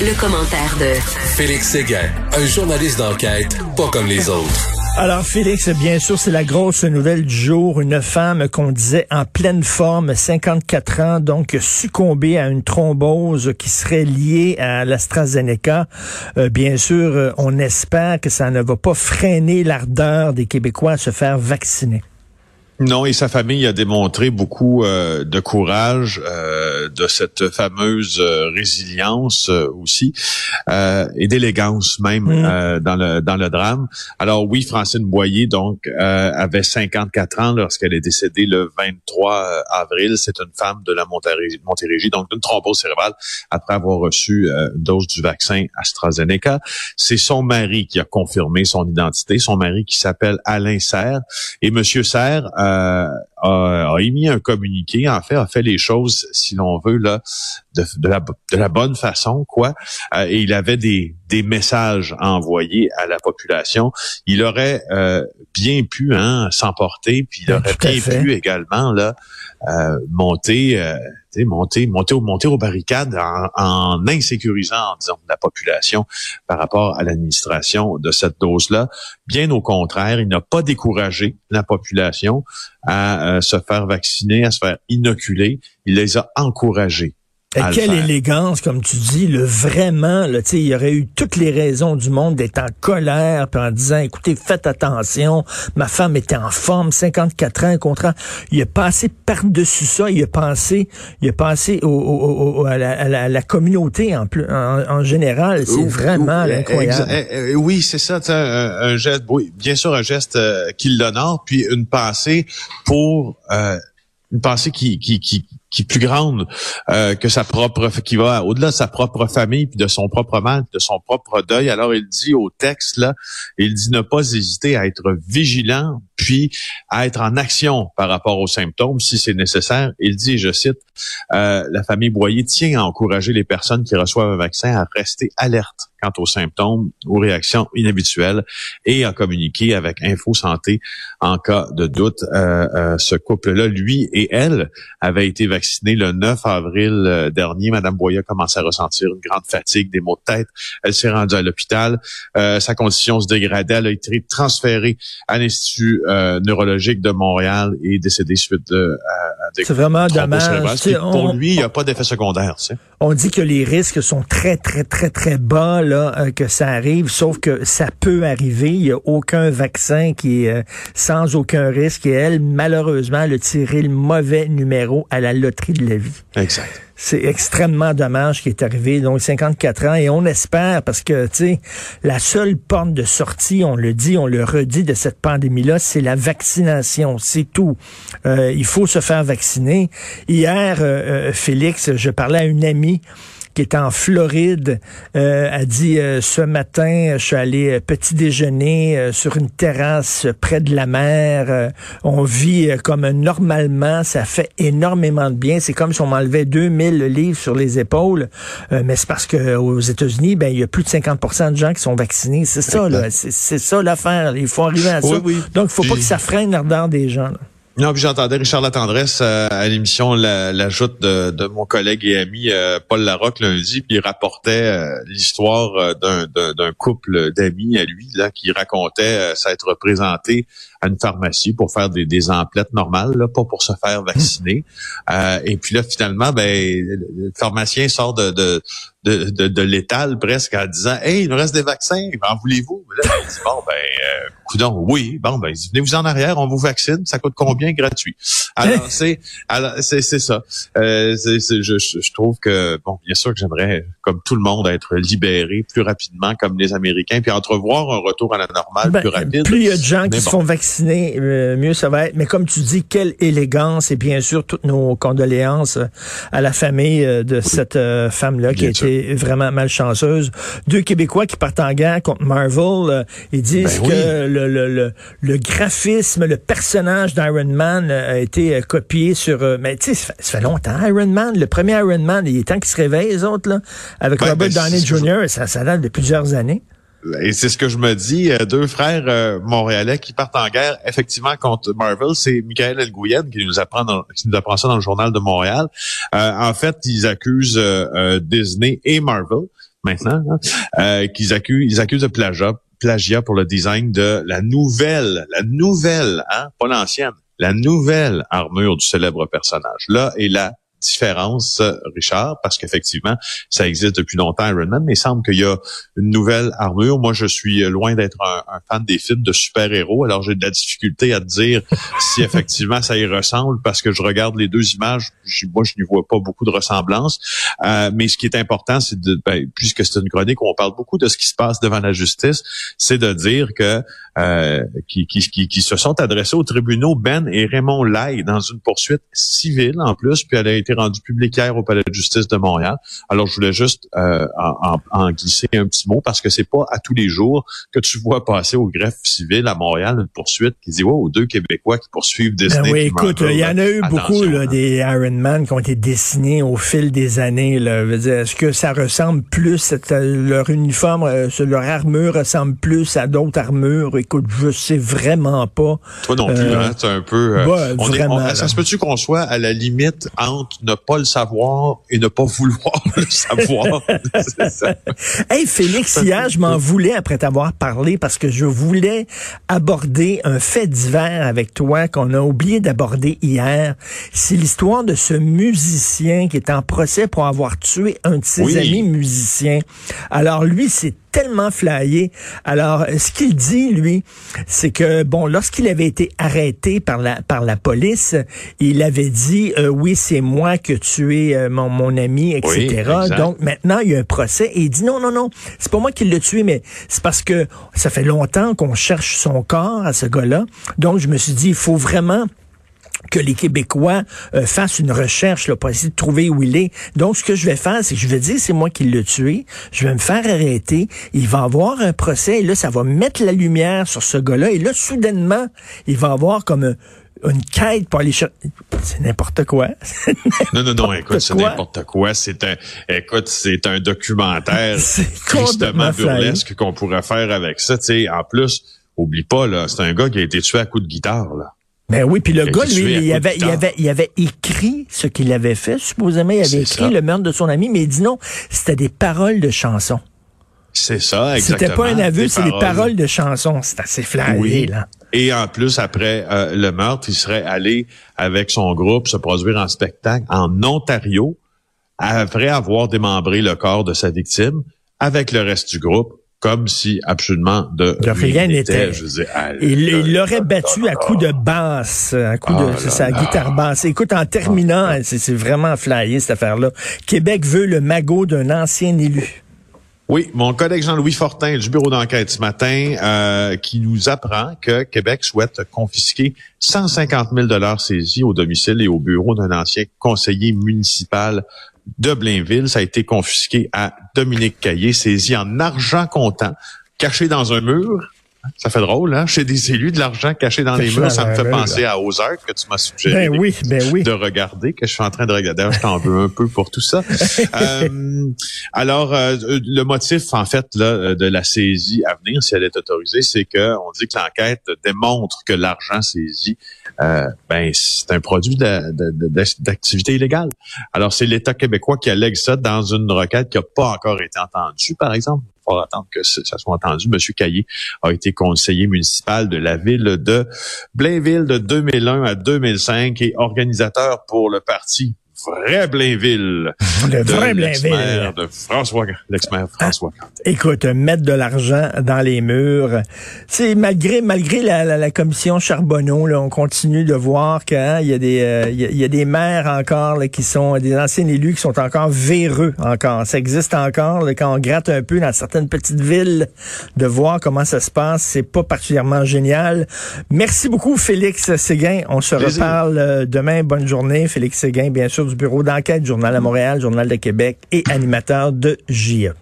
Le, commentaire de Félix Séguin, un journaliste d'enquête pas comme les autres. Alors Félix, bien sûr, c'est la grosse nouvelle du jour. Une femme qu'on disait en pleine forme, 54 ans, donc succombée à une thrombose qui serait liée à l'AstraZeneca. Euh, bien sûr, euh, on espère que ça ne va pas freiner l'ardeur des Québécois à se faire vacciner. Non, et sa famille a démontré beaucoup euh, de courage, euh, de cette fameuse euh, résilience aussi, et d'élégance même mm. dans le dans le drame. Alors oui, Francine Boyer donc avait 54 ans lorsqu'elle est décédée le 23 avril. C'est une femme de la Montérégie, Montérégie donc d'une thrombose cérébrale après avoir reçu une dose du vaccin AstraZeneca. C'est son mari qui a confirmé son identité, son mari qui s'appelle Alain Serre et Monsieur Serre euh, a, émis un communiqué, en fait, a fait les choses, si l'on veut, là, de, la, bonne façon, quoi. Euh, et il avait des, des messages à envoyer à la population. Il aurait euh, bien pu hein, s'emporter, puis il aurait bien pu également là monter monter, monter, monter aux barricades en, en insécurisant, disons, la population par rapport à l'administration de cette dose-là. Bien au contraire, il n'a pas découragé la population à euh, se faire vacciner, à se faire inoculer. Il les a encouragés quelle élégance, comme tu dis, le vraiment, là, il y aurait eu toutes les raisons du monde d'être en colère, puis en disant, écoutez, faites attention, ma femme était en forme, 54 ans, contrat. Il a passé par-dessus ça, il a pensé, il a pensé au, à, la, communauté en, plus, en, général. C'est vraiment incroyable. Eh, eh, oui, c'est ça, un, un, geste, bien sûr, un geste euh, qui l'honore, puis une pensée pour euh, une pensée qui, qui, qui, qui est plus grande euh, que sa propre, qui va au-delà de sa propre famille, puis de son propre mal, de son propre deuil. Alors il dit au texte là, il dit ne pas hésiter à être vigilant, puis à être en action par rapport aux symptômes si c'est nécessaire. Il dit, je cite, euh, la famille Boyer tient à encourager les personnes qui reçoivent un vaccin à rester alertes quant aux symptômes, aux réactions inhabituelles et à communiquer avec Info Santé en cas de doute. Euh, euh, ce couple-là, lui et elle, avaient été vaccinés le 9 avril euh, dernier. Madame Boyer commençait à ressentir une grande fatigue, des maux de tête. Elle s'est rendue à l'hôpital. sa condition se dégradait. Elle a été transférée à l'Institut neurologique de Montréal et décédée suite à, des C'est vraiment dommage. pour lui, il n'y a pas d'effet secondaire. On dit que les risques sont très, très, très, très bas euh, que ça arrive, sauf que ça peut arriver. Il n'y a aucun vaccin qui est euh, sans aucun risque. Et elle, malheureusement, elle a tiré le mauvais numéro à la loterie de la vie. Exact. C'est extrêmement dommage qui est arrivé. Donc, 54 ans. Et on espère, parce que, tu sais, la seule porte de sortie, on le dit, on le redit de cette pandémie-là, c'est la vaccination. C'est tout. Euh, il faut se faire vacciner. Hier, Félix, je parlais à une amie qui est en Floride, euh, a dit euh, ce matin, je suis allé euh, petit déjeuner sur une terrasse près de la mer. on vit comme normalement, ça fait énormément de bien. C'est comme si on m'enlevait 2000 livres sur les épaules, mais c'est parce que aux États-Unis, ben il y a plus de 50% de gens qui sont vaccinés. C'est ça, là. C'est ça l'affaire. Il faut arriver à ça. Donc, il faut pas que ça freine l'ardeur des gens. Non, puis j'entendais Richard Latendresse euh, à l'émission l'ajoute de, de, mon collègue et ami euh, Paul Larocque lundi, puis il rapportait euh, l'histoire d'un couple d'amis à lui là qui racontait s'être présenté à une pharmacie pour faire des, des emplettes normales, là, pas pour se faire vacciner. et puis là, finalement, ben, le pharmacien sort de, de de, de, de l'étal presque en disant Hey, il nous reste des vaccins, en voulez-vous? Là, il dit Bon, ben, euh, coudon, oui, bon, ben, venez-vous en arrière, on vous vaccine, ça coûte combien gratuit? Alors, c'est alors c'est, c'est ça. Euh, c'est, je, je trouve que, bon, bien sûr que j'aimerais, comme tout le monde, être libéré plus rapidement comme les Américains, puis entrevoir un retour à la normale ben, plus rapide. Plus il y a de gens qui se font vacciner, euh, mieux ça va être. Mais comme tu dis, quelle élégance et bien sûr toutes nos condoléances à la famille de cette femme-là qui a été vraiment malchanceuse. Deux Québécois qui partent en guerre contre Marvel, euh, ils disent ben que le, le, le, graphisme, le personnage d'Iron Man euh, a été euh, copié sur... mais tu sais, ça, fait longtemps, Iron Man. Le premier Iron Man, il est temps qu'ils se réveillent, les autres, là, avec Robert ben, Downey Jr., ça, ça date de plusieurs années. Et c'est ce que je me dis, deux frères montréalais qui partent en guerre effectivement contre Marvel, c'est Michael Elgouyen qui nous apprend qui nous apprend ça dans le journal de Montréal. en fait, ils accusent Disney et Marvel maintenant, hein, euh, qu'ils accusent, ils accusent de plagiat, plagiat pour le design de la nouvelle, la nouvelle, hein, pas l'ancienne, la nouvelle armure du célèbre personnage. Là est la différence, Richard, parce qu'effectivement, ça existe depuis longtemps, Iron Man, mais il semble qu'il y a une nouvelle armure. Moi, je suis loin d'être un, fan des films de super-héros, alors j'ai de la difficulté à dire si effectivement ça y ressemble, parce que je regarde les deux images, moi, je n'y vois pas beaucoup de ressemblance. Euh, mais ce qui est important, c'est de, ben, puisque c'est une chronique où on parle beaucoup de ce qui se passe devant la justice, c'est de dire que euh, qui, qui, qui, se sont adressés aux tribunaux Ben et Raymond Lai dans une poursuite civile en plus, puis elle a été rendue publique hier au Palais de justice de Montréal. Alors je voulais juste euh, en, en, glisser un petit mot parce que c'est pas à tous les jours que tu vois passer au greffe civil à Montréal une poursuite qui dit oh deux Québécois qui poursuivent Disney. Ben oui, écoute, il y en a eu beaucoup là, des Iron Man qui ont été dessinés au fil des années. Est-ce que ça ressemble plus leur uniforme, euh, leur armure ressemble plus à d'autres armures? Écoute, je sais vraiment pas. Toi non plus, euh, hein, c'est un peu. Euh, on ça se peut-tu qu'on soit à la limite entre ne pas le savoir et ne pas vouloir le savoir? hey Félix, hier, je m'en voulais après t'avoir parlé parce que je voulais aborder un fait divers avec toi qu'on a oublié d'aborder hier. C'est l'histoire de ce musicien qui est en procès pour avoir tué un de ses amis musiciens. Alors lui, c'est tellement flyé. Alors, ce qu'il dit, lui, c'est que, bon, lorsqu'il avait été arrêté par la, par la police, il avait dit, euh, oui, c'est moi qui ai tué euh, mon, mon ami, etc. Donc, maintenant, il y a un procès et il dit, non, non, non, c'est pas moi qui l'ai tué, mais c'est parce que ça fait longtemps qu'on cherche son corps à ce gars-là. Donc, je me suis dit, il faut vraiment que les Québécois euh, fassent une recherche là, pour essayer de trouver où il est. Donc, ce que je vais faire, c'est que je vais dire c'est moi qui l'ai tué. Je vais me faire arrêter. Il va avoir un procès. Et là, ça va mettre la lumière sur ce gars-là. Et là, soudainement, il va avoir comme une quête pour aller chercher. C'est n'importe quoi. non, non, non, écoute, c'est n'importe quoi. C'est un, écoute, c'est un documentaire tristement burlesque qu'on pourrait faire avec ça. Tu sais, en plus, oublie pas, là, c'est un gars qui a été tué à coup de guitare, là. Ben oui, puis le gars, lui, il avait, il avait, il avait écrit ce qu'il avait fait. Supposément, il avait écrit le meurtre de son ami, mais il dit non, c'était des paroles de chansons. C'est ça, exactement. C'était pas un aveu, c'est des paroles de chansons. C'est assez flyé, là. Et en plus, après euh, le meurtre, il serait allé avec son groupe se produire en spectacle en Ontario, après avoir démembré le corps de sa victime, avec le reste du groupe comme si absolument de, rien n'était. Il l'aurait battu à coup de basse, à coup de ah sa guitare basse. Écoute, en terminant, ah. c'est vraiment flyé cette affaire-là. Québec veut le magot d'un ancien élu. Oui, mon collègue Jean-Louis Fortin du bureau d'enquête ce matin euh, qui nous apprend que Québec souhaite confisquer 150 000 dollars saisis au domicile et au bureau d'un ancien conseiller municipal de Blainville. Ça a été confisqué à Dominique Caillé, saisi en argent comptant, caché dans un mur. Ça fait drôle, hein? Chez des élus, de l'argent caché dans les murs, ça me fait penser à Ozark que tu m'as suggéré ben oui, ben oui. de regarder, que je suis en train de regarder. je t'en veux un peu pour tout ça. euh, alors, euh, le motif, en fait, là, de la saisie à venir, si elle est autorisée, c'est que on dit que l'enquête démontre que l'argent saisi, euh, ben, c'est un produit d'activité illégale. Alors, c'est l'État québécois qui allègue ça dans une requête qui n'a pas encore été entendue, par exemple faut attendre que ça soit entendu. Monsieur Caillé a été conseiller municipal de la ville de Blainville de 2001 à 2005 et organisateur pour le parti vrai Blainville. Le vrai Blainville. De François, l'ex-maire François Écoute, mettre de l'argent dans les murs. C'est malgré malgré la, commission Charbonneau, là, on continue de voir qu'il hein, y a des euh, il y, a des maires encore là, qui sont des anciens élus qui sont encore véreux encore. Ça existe encore là, quand on gratte un peu dans certaines petites villes de voir comment ça se passe. C'est pas particulièrement génial. Merci beaucoup Félix Séguin. On se reparle euh, demain. Bonne journée, Félix Séguin, bien sûr du bureau d'enquête, Journal à Montréal, Journal de Québec et animateur de JE.